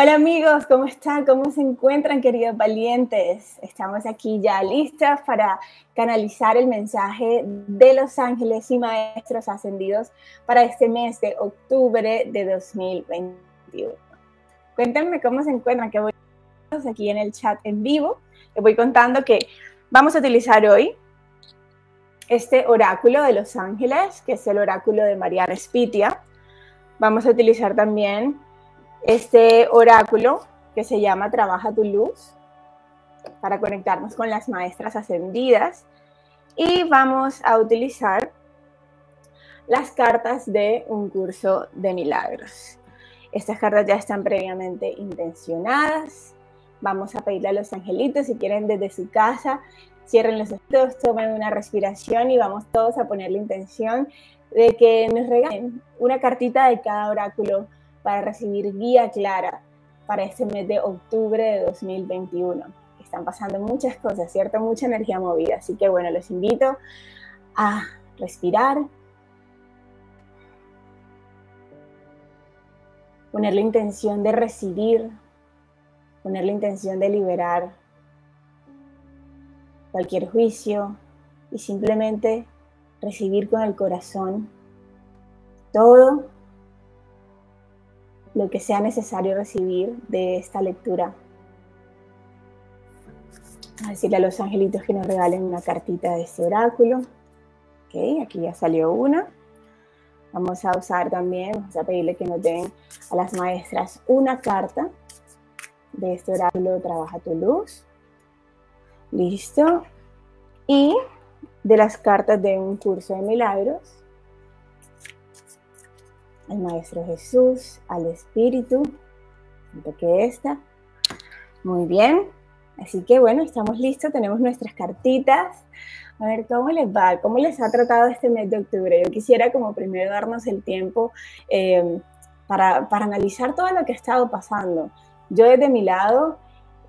Hola amigos, ¿cómo están? ¿Cómo se encuentran, queridos valientes? Estamos aquí ya listas para canalizar el mensaje de los ángeles y maestros ascendidos para este mes de octubre de 2021. Cuéntenme cómo se encuentran, que voy aquí en el chat en vivo. Les voy contando que vamos a utilizar hoy este oráculo de los ángeles, que es el oráculo de Mariana Spitia. Vamos a utilizar también este oráculo que se llama Trabaja tu luz para conectarnos con las maestras ascendidas y vamos a utilizar las cartas de un curso de milagros. Estas cartas ya están previamente intencionadas. Vamos a pedirle a los angelitos, si quieren desde su casa, cierren los ojos, tomen una respiración y vamos todos a poner la intención de que nos regalen una cartita de cada oráculo para recibir guía clara para este mes de octubre de 2021. Están pasando muchas cosas, ¿cierto? Mucha energía movida. Así que bueno, los invito a respirar, poner la intención de recibir, poner la intención de liberar cualquier juicio y simplemente recibir con el corazón todo lo que sea necesario recibir de esta lectura. A decirle a los angelitos que nos regalen una cartita de este oráculo. Ok, aquí ya salió una. Vamos a usar también, vamos a pedirle que nos den a las maestras una carta de este oráculo Trabaja tu luz. Listo. Y de las cartas de un curso de milagros al Maestro Jesús, al Espíritu, que esta. Muy bien. Así que bueno, estamos listos, tenemos nuestras cartitas. A ver cómo les va, cómo les ha tratado este mes de octubre. Yo quisiera como primero darnos el tiempo eh, para, para, analizar todo lo que ha estado pasando. Yo desde mi lado,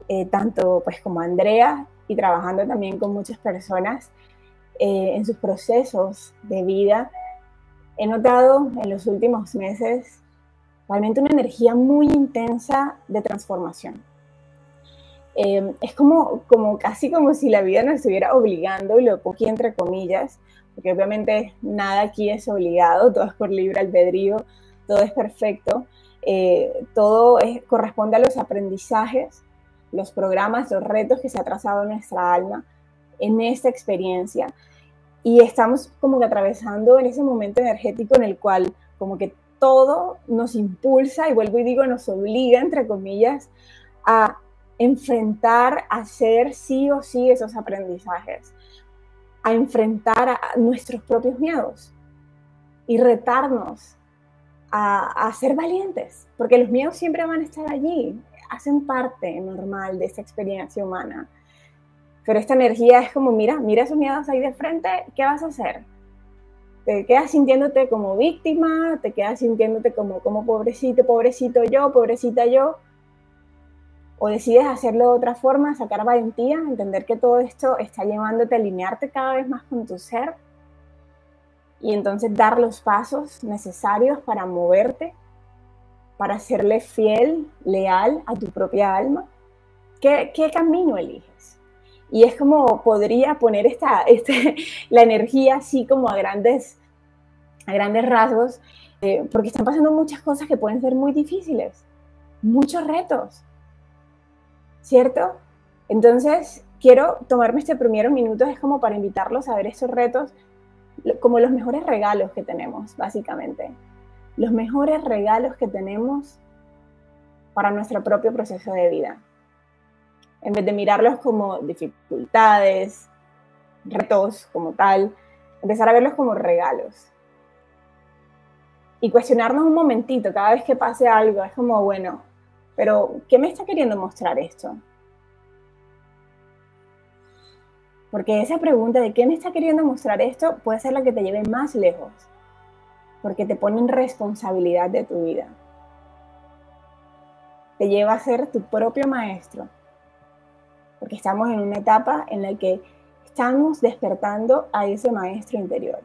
eh, tanto pues como Andrea y trabajando también con muchas personas eh, en sus procesos de vida, he notado en los últimos meses realmente una energía muy intensa de transformación. Em, es como, como casi como si la vida nos estuviera obligando, y lo aquí entre comillas, porque obviamente nada aquí es obligado, todo es por libre albedrío, todo es perfecto, eh, todo corresponde a los aprendizajes, los programas, los retos que se ha trazado nuestra alma en esta experiencia y estamos como que atravesando en ese momento energético en el cual como que todo nos impulsa y vuelvo y digo nos obliga entre comillas a enfrentar, a hacer sí o sí esos aprendizajes, a enfrentar a nuestros propios miedos y retarnos a, a, ser valientes, porque los miedos siempre van a estar allí, hacen parte normal de esta experiencia humana. Pero esta energía es como, mira, mira esos miedos ahí de frente, ¿qué vas a hacer? Te quedas sintiéndote como víctima, te quedas sintiéndote como, como pobrecito, pobrecito yo, pobrecita yo, o decides hacerlo de otra forma, sacar valentía, entender que todo esto está llevándote a alinearte cada vez más con tu ser y entonces dar los pasos necesarios para moverte, para serle fiel, leal a tu propia alma. ¿Qué, qué camino eliges? Y es como podría poner esta, este, la energía así como a grandes, a grandes rasgos, eh, porque están pasando muchas cosas que pueden ser muy difíciles, muchos retos, ¿cierto? Entonces, quiero tomarme este primer minuto, es como para invitarlos a ver esos retos como los mejores regalos que tenemos, básicamente. Los mejores regalos que tenemos para nuestro propio proceso de vida en vez de mirarlos como dificultades, retos como tal, empezar a verlos como regalos. Y cuestionarnos un momentito cada vez que pase algo, es como, bueno, pero ¿qué me está queriendo mostrar esto? Porque esa pregunta de qué me está queriendo mostrar esto puede ser la que te lleve más lejos, porque te pone en responsabilidad de tu vida. Te lleva a ser tu propio maestro, porque estamos en una etapa en la que estamos despertando a ese maestro interior.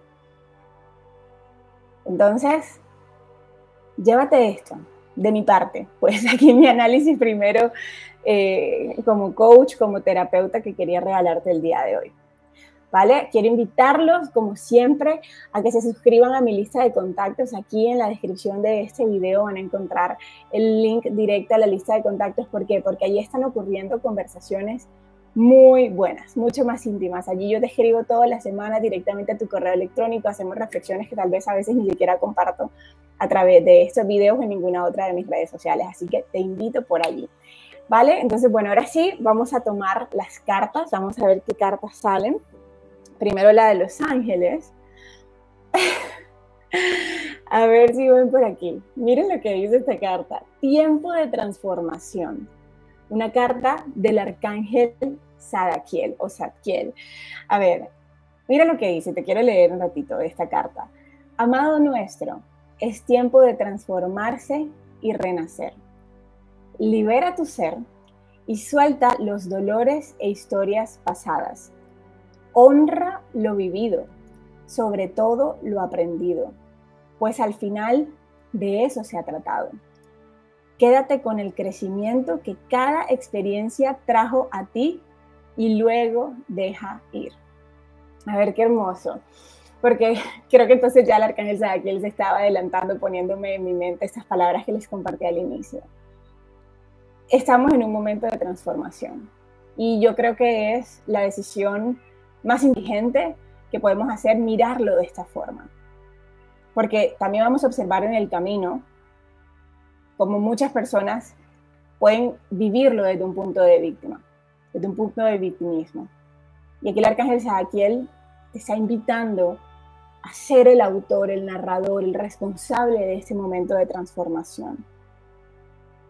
Entonces, llévate esto, de mi parte, pues aquí mi análisis primero eh, como coach, como terapeuta que quería regalarte el día de hoy. ¿Vale? Quiero invitarlos, como siempre, a que se suscriban a mi lista de contactos. Aquí en la descripción de este video van a encontrar el link directo a la lista de contactos. ¿Por qué? Porque allí están ocurriendo conversaciones muy buenas, mucho más íntimas. Allí yo te escribo todas las semanas directamente a tu correo electrónico, hacemos reflexiones que tal vez a veces ni siquiera comparto a través de estos videos en ninguna otra de mis redes sociales. Así que te invito por allí. ¿Vale? Entonces, bueno, ahora sí, vamos a tomar las cartas, vamos a ver qué cartas salen. Primero la de los ángeles. a ver si ven por aquí. Miren lo que dice esta carta. Tiempo de transformación. Una carta del arcángel Sadakiel o Zadkiel. A ver, mira lo que dice. Te quiero leer un ratito de esta carta. Amado nuestro, es tiempo de transformarse y renacer libera tu ser y suelta los dolores e historias pasadas. Honra lo vivido, sobre todo lo aprendido, pues al final de eso se ha tratado. Quédate con el crecimiento que cada experiencia trajo a ti y luego deja ir. A ver qué hermoso, porque creo que entonces ya el arcángel Sadakiel se estaba adelantando poniéndome en mi mente estas palabras que les compartí al inicio estamos en un momento de transformación. Y yo creo que es la decisión más inteligente que podemos hacer mirarlo de esta forma. Porque también vamos a observar en el camino como muchas personas pueden vivirlo desde un punto de víctima, desde un punto de victimismo. Y aquí el arcángel Sadakiel te está invitando a ser el autor, el narrador, el responsable de este momento de transformación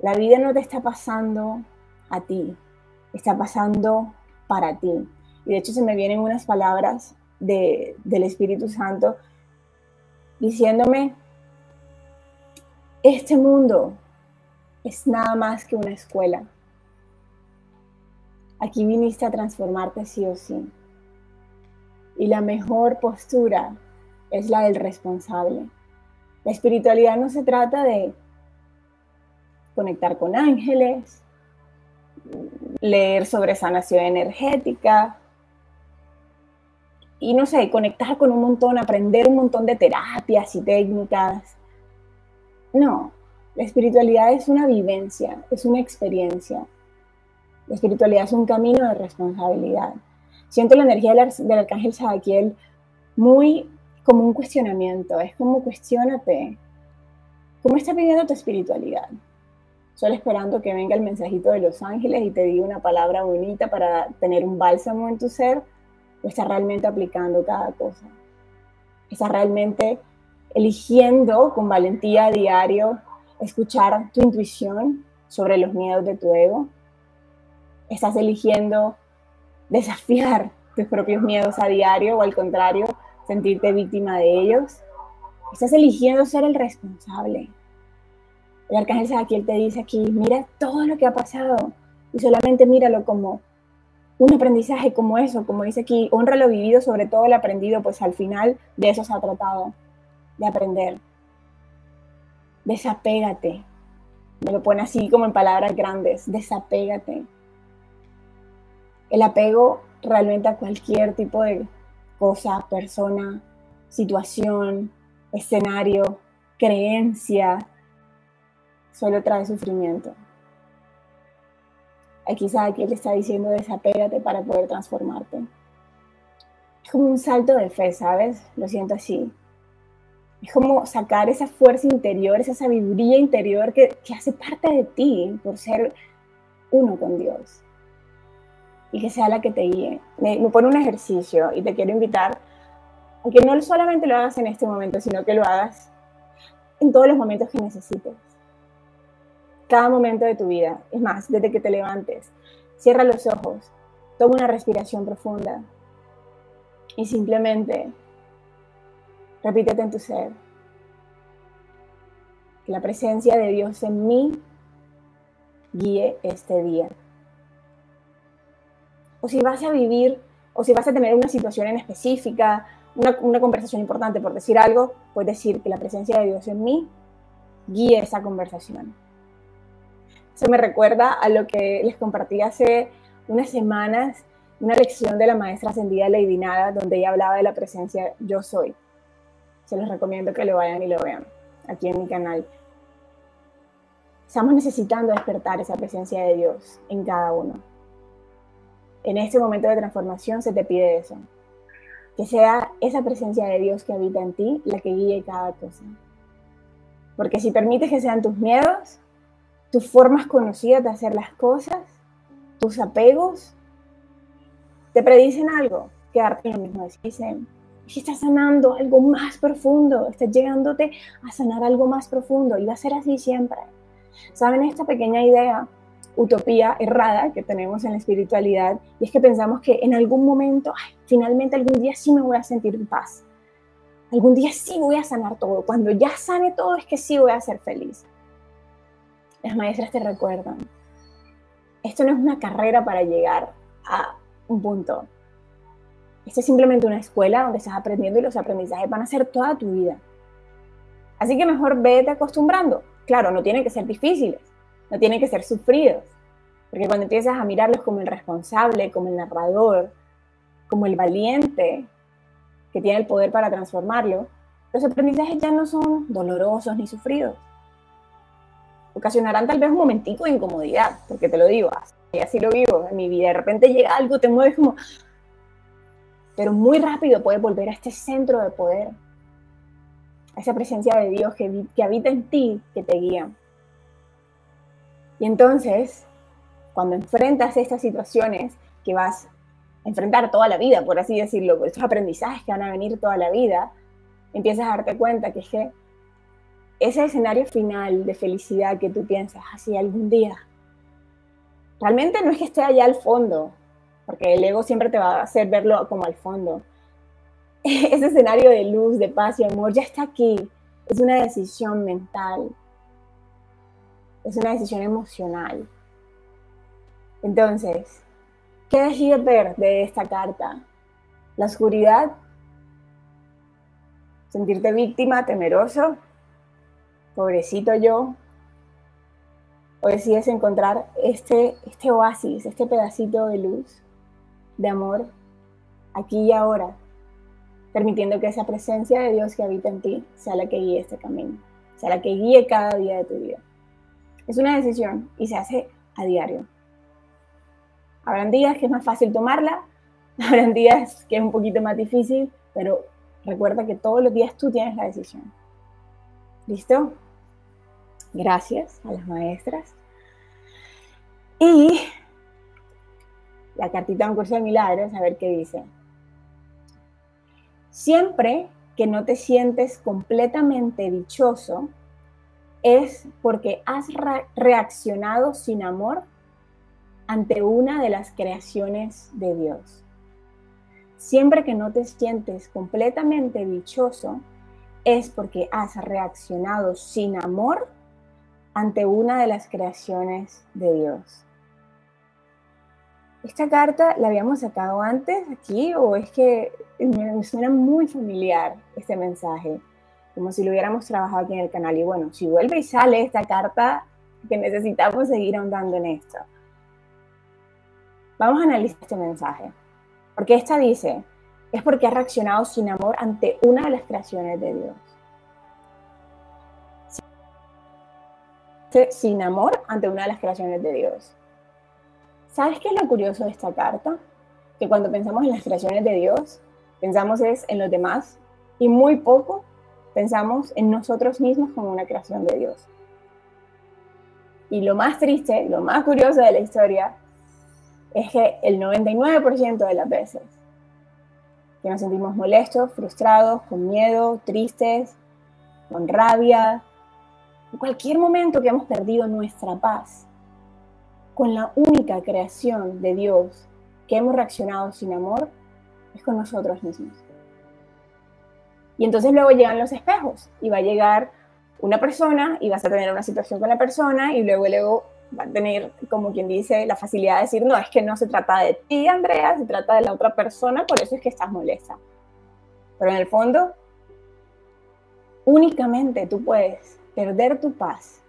la vida no te está pasando a ti, está pasando para ti. Y de hecho se me vienen unas palabras del Espíritu Santo diciéndome, este mundo es nada más que una escuela. Aquí viniste a transformarte sí o sí. Y la mejor postura es la del responsable. La espiritualidad no se trata de conectar con ángeles, leer sobre sanación energética y no sé, conectar con un montón, aprender un montón de terapias y técnicas. No, la espiritualidad es una vivencia, es una experiencia. La espiritualidad es un camino de responsabilidad. Siento la energía del, del arcángel Sadakiel muy como un cuestionamiento, es como cuestionate, ¿cómo está viviendo tu espiritualidad? solo esperando que venga el mensajito de los ángeles y te diga una palabra bonita para tener un bálsamo en tu ser, estás realmente aplicando cada cosa. Estás realmente eligiendo con valentía a diario escuchar tu intuición sobre los miedos de tu ego. Estás eligiendo desafiar tus propios miedos a diario o al contrario, sentirte víctima de ellos. Estás eligiendo ser el responsable el arcángel Sadakiel te dice aquí, mira todo lo que ha pasado y solamente míralo como un aprendizaje como eso, como dice aquí, honra lo vivido, sobre todo lo aprendido, pues al final de eso se ha tratado, de aprender. Desapégate. Me lo pone así como en palabras grandes, desapégate. El apego realmente a cualquier tipo de cosa, persona, situación, escenario, creencia, solo trae sufrimiento. Aquí que él está diciendo desapégate para poder transformarte. Es como un salto de fe, ¿sabes? Lo siento así. Es como sacar esa fuerza interior, esa sabiduría interior que, hace parte de ti por ser uno con Dios. Y que sea la que te guíe. Me, me pone un ejercicio y te quiero invitar a que no solamente lo hagas en este momento, sino que lo hagas en todos los momentos que necesites cada momento de tu vida. Es más, desde que te levantes, cierra los ojos, toma una respiración profunda y simplemente repítete en tu ser. Que la presencia de Dios en mí guíe este día. O si vas a vivir, o si vas a tener una situación en específica, una, conversación importante por decir algo, puedes decir que la presencia de Dios en mí guíe esa conversación. Eso me recuerda a lo que les compartí hace unas semanas, una lección de la maestra ascendida Lady Nada, donde ella hablaba de la presencia yo soy. Se los recomiendo que lo vayan y lo vean aquí en mi canal. Estamos necesitando despertar esa presencia de Dios en cada uno. En este momento de transformación se te pide eso. Que sea esa presencia de Dios que habita en ti la que guíe cada cosa. Porque si permites que sean tus miedos, tus formas conocidas de hacer las cosas, tus apegos, te predicen algo, quedarte en lo mismo. Dicen, si estás sanando algo más profundo, estás llegándote a sanar algo más profundo y va a ser así siempre. ¿Saben esta pequeña idea, utopía errada que tenemos en la espiritualidad? Y es que pensamos que en algún momento, finalmente algún día sí me voy a sentir en paz. Algún día sí voy a sanar todo. Cuando ya sane todo es que sí voy a ser feliz. Las maestras te recuerdan. Esto no es una carrera para llegar a un punto. Esto es simplemente una escuela donde estás aprendiendo y los aprendizajes van a ser toda tu vida. Así que mejor vete acostumbrando. Claro, no tienen que ser difíciles, no tienen que ser sufridos, porque cuando empiezas a mirarlos como el responsable, como el narrador, como el valiente que tiene el poder para transformarlo, los aprendizajes ya no son dolorosos ni sufridos. Ocasionarán tal vez un momentico de incomodidad, porque te lo digo, así, así lo vivo en mi vida. De repente llega algo, te mueves como... Pero muy rápido puedes volver a este centro de poder, a esa presencia de Dios que, que habita en ti, que te guía. Y entonces, cuando enfrentas estas situaciones que vas a enfrentar toda la vida, por así decirlo, estos aprendizajes que van a venir toda la vida, empiezas a darte cuenta que es que ese escenario final de felicidad que tú piensas así algún día, realmente no es que esté allá al fondo, porque el ego siempre te va a hacer verlo como al fondo, ese escenario de luz, de paz y amor ya está aquí. Es una decisión mental. Es una decisión emocional. Entonces, ¿qué decides ver de esta carta? La oscuridad, sentirte víctima, temeroso, pobrecito yo, o decides encontrar este, este oasis, este pedacito de luz, de amor, aquí y ahora, permitiendo que esa presencia de Dios que habita en ti sea la que guíe este camino, sea la que guíe cada día de tu vida. Es una decisión y se hace a diario. Habrán días que es más fácil tomarla, habrán días que es un poquito más difícil, pero recuerda que todos los días tú tienes la decisión. ¿Listo? Gracias a las maestras. Y la cartita de un curso de milagros, a ver qué dice. Siempre que no te sientes completamente dichoso, es porque has reaccionado sin amor ante una de las creaciones de Dios. Siempre que no te sientes completamente dichoso, es porque has reaccionado sin amor ante una de las creaciones de Dios. ¿Esta carta la habíamos sacado antes aquí o es que me suena muy familiar este mensaje? Como si lo hubiéramos trabajado aquí en el canal. Y bueno, si vuelve y sale esta carta, que necesitamos seguir ahondando en esto. Vamos a analizar este mensaje. Porque esta dice, es porque ha reaccionado sin amor ante una de las creaciones de Dios. Sin amor ante una de las creaciones de Dios. ¿Sabes qué es lo curioso de esta carta? Que cuando pensamos en las creaciones de Dios, pensamos es en los demás y muy poco pensamos en nosotros mismos como una creación de Dios. Y lo más triste, lo más curioso de la historia es que el 99% de las veces que nos sentimos molestos, frustrados, con miedo, tristes, con rabia, cualquier momento que hemos perdido nuestra paz, con la única creación de Dios que hemos reaccionado sin amor, es con nosotros mismos. Y entonces luego llegan los espejos y va a llegar una persona y vas a tener una situación con la persona y luego luego va a tener, como quien dice, la facilidad de decir, no, es que no se trata de ti, Andrea, se trata de la otra persona, por eso es que estás molesta. Pero en el fondo, únicamente tú puedes perder tu paz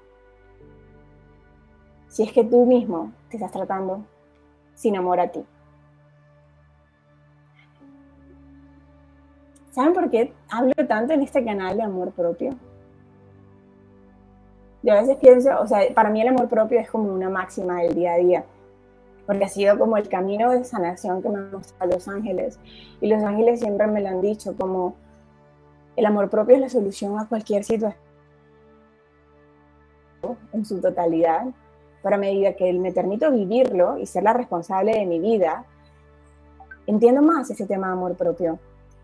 si es que tú mismo te estás tratando sin amor a ti. ¿Saben por qué hablo tanto en este canal de amor propio? Yo a veces pienso, o sea, para mí el amor propio es como una máxima del día a día, porque ha sido como el camino de sanación que me han mostrado los ángeles. Y los ángeles siempre me lo han dicho, como el amor propio es la solución a cualquier situación en su totalidad, pero a medida que me permito vivirlo y ser la responsable de mi vida, entiendo más ese tema de amor propio.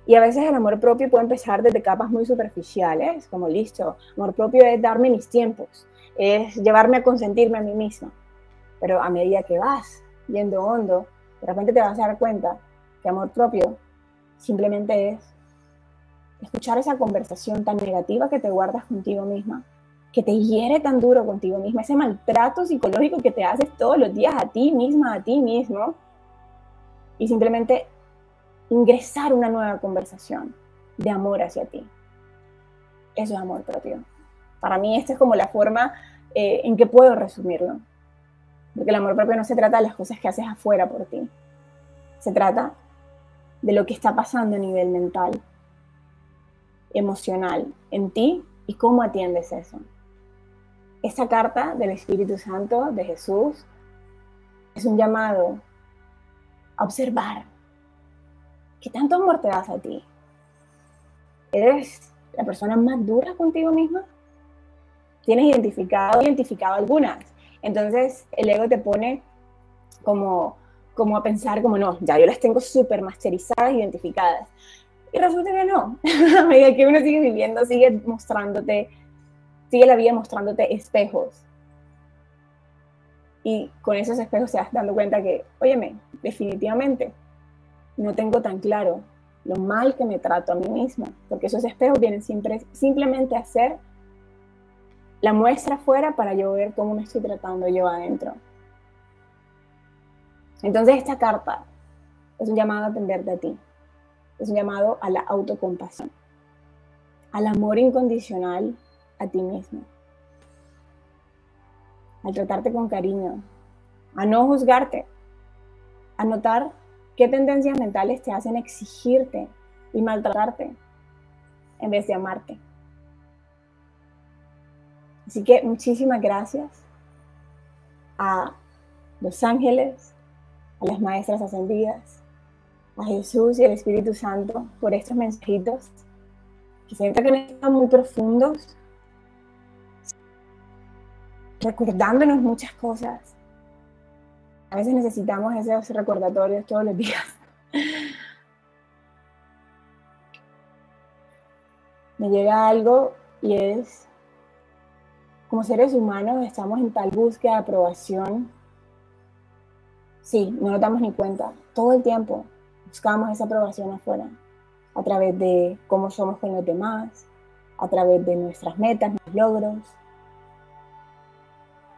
Y a veces el amor propio puede empezar desde capas muy superficiales, como listo, amor propio es darme mis tiempos, es llevarme a consentirme a mí misma. Pero a medida que vas yendo hondo, de repente te vas a dar cuenta que amor propio simplemente es escuchar esa conversación tan negativa que te guardas contigo misma, que te hiere tan duro contigo misma, ese maltrato psicológico que te haces todos los días a ti misma, a ti mismo, y simplemente ingresar una nueva conversación de amor hacia ti. Eso es amor propio. Para mí esta es como la forma eh, en que puedo resumirlo. Porque el amor propio no se trata de las cosas que haces afuera por ti. Se trata de lo que está pasando a nivel mental, emocional, en ti y cómo atiendes eso. Esta carta del Espíritu Santo, de Jesús, es un llamado a observar ¿Qué tanto amor te das a ti? ¿Eres la persona más dura contigo misma? ¿Tienes identificado, identificado algunas? Entonces el ego te pone como, como a pensar como no, ya yo las tengo súper masterizadas, identificadas. Y resulta que no. A medida que uno sigue viviendo, sigue mostrándote, sigue la vida mostrándote espejos. Y con esos espejos te vas dando cuenta que, óyeme, definitivamente no tengo tan claro lo mal que me trato a mí misma, porque esos espejos vienen siempre, simplemente a ser la muestra afuera para yo ver cómo me estoy tratando yo adentro. Entonces esta carta es un llamado a atenderte a ti, es un llamado a la autocompasión, al amor incondicional a ti mismo, al tratarte con cariño, a no juzgarte, a notar ¿Qué tendencias mentales te hacen exigirte y maltratarte en vez de amarte? Así que muchísimas gracias a los ángeles, a las maestras ascendidas, a Jesús y al Espíritu Santo por estos mensajitos que siento que muy profundos, recordándonos muchas cosas a veces necesitamos esos recordatorios todos los días. Me llega algo y es, como seres humanos estamos en tal búsqueda de aprobación. Sí, no nos damos ni cuenta. Todo el tiempo buscamos esa aprobación afuera, a través de cómo somos con los demás, a través de nuestras metas, nuestros logros.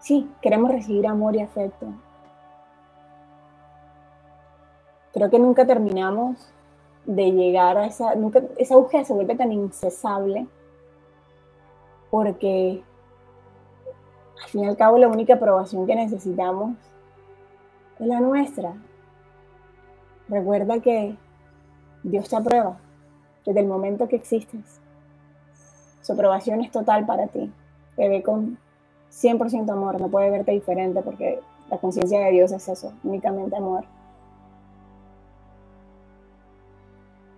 Sí, queremos recibir amor y afecto, creo que nunca terminamos de llegar a esa, nunca, esa búsqueda se vuelve tan incesable porque al fin y al cabo la única aprobación que necesitamos es la nuestra. Recuerda que Dios te aprueba desde el momento que existes. Su aprobación es total para ti. Te ve con 100% amor, no puede verte diferente porque la conciencia de Dios es eso, únicamente amor.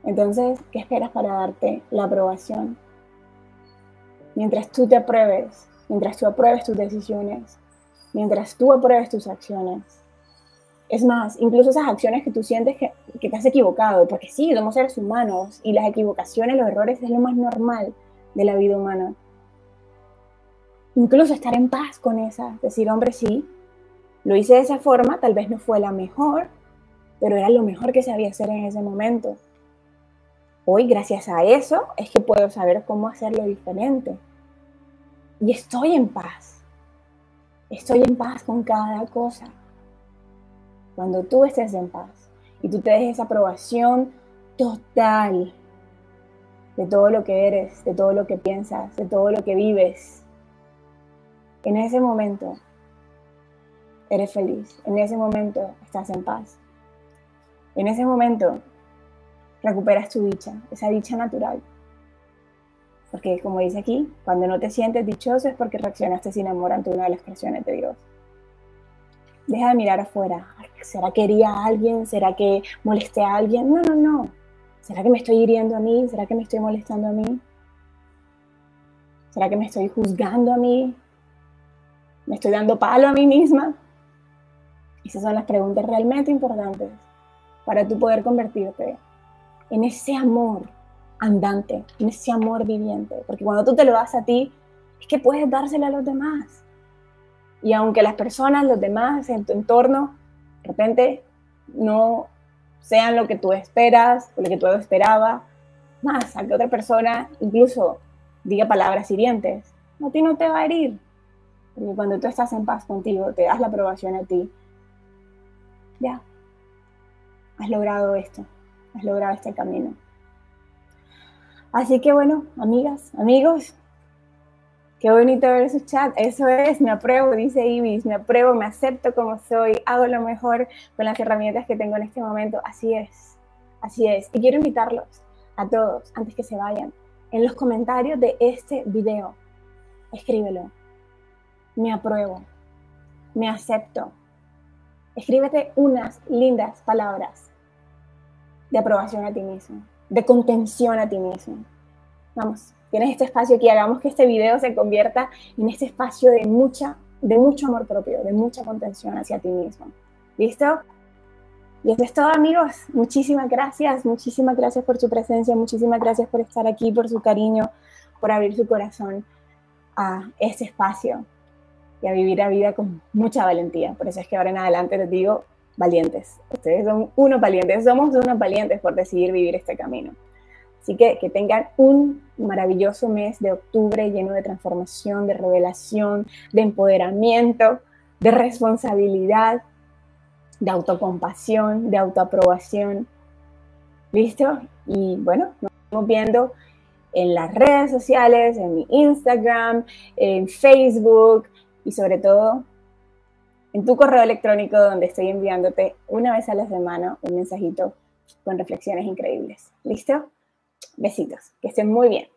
Entonces, ¿qué esperas para darte la aprobación? Mientras tú te apruebes, mientras tú apruebes tus decisiones, mientras tú apruebes tus acciones. Es más, incluso esas acciones que tú sientes que, que te has equivocado, porque sí, somos seres humanos y las equivocaciones, los errores es lo más normal de la vida humana. Incluso estar en paz con esa, decir, hombre, sí, lo hice de esa forma, tal vez no fue la mejor, pero era lo mejor que sabía hacer en ese momento. Hoy, gracias a eso, es que puedo saber cómo hacerlo diferente. Y estoy en paz. Estoy en paz con cada cosa. Cuando tú estés en paz y tú te des esa aprobación total de todo lo que eres, de todo lo que piensas, de todo lo que vives, en ese momento eres feliz, en ese momento estás en paz, en ese momento recuperas tu dicha, esa dicha natural. Porque como dice aquí, cuando no te sientes dichoso es porque reaccionaste sin amor ante una de las creaciones de Dios. Deja de mirar afuera. ¿Será que hería a alguien? ¿Será que molesté a alguien? No, no, no. ¿Será que me estoy hiriendo a mí? ¿Será que me estoy molestando a mí? ¿Será que me estoy juzgando a mí? ¿Me estoy dando palo a mí misma? Esas son las preguntas realmente importantes para tú poder convertirte en ese amor andante, en ese amor viviente. Porque cuando tú te lo das a ti, es que puedes dárselo a los demás. Y aunque las personas, los demás en tu entorno, de repente no sean lo que tú esperas o lo que tú esperabas, más a que otra persona incluso diga palabras hirientes, a ti no te va a herir. Porque cuando tú estás en paz contigo, te das la aprobación a ti, ya, has logrado esto, has logrado este camino. Así que bueno, amigas, amigos, Qué bonito ver su chat. Eso es, me apruebo, dice Ibis, me apruebo, me acepto como soy, hago lo mejor con las herramientas que tengo en este momento. Así es, así es. Y quiero invitarlos a todos, antes que se vayan, en los comentarios de este video, escríbelo. Me apruebo, me acepto. Escríbete unas lindas palabras de aprobación a ti mismo, de contención a ti mismo. Vamos, tienes este espacio aquí, hagamos que este video se convierta en este espacio de, mucha, de mucho amor propio, de mucha contención hacia ti mismo. ¿Listo? Y eso es todo, amigos. Muchísimas gracias, muchísimas gracias por su presencia, muchísimas gracias por estar aquí, por su cariño, por abrir su corazón a este espacio a vivir la vida con mucha valentía. Por eso es que ahora en adelante les digo valientes. Ustedes son unos valientes, somos unos valientes por decidir vivir este camino. Así que que tengan un maravilloso mes de octubre lleno de transformación, de revelación, de empoderamiento, de responsabilidad, de autocompasión, de autoaprobación. ¿Listo? Y bueno, nos estamos viendo en las redes sociales, en mi Instagram, en Facebook y sobre todo en tu correo electrónico donde estoy enviándote una vez a la semana un mensajito con reflexiones increíbles. ¿Listo? Besitos, que estén muy bien.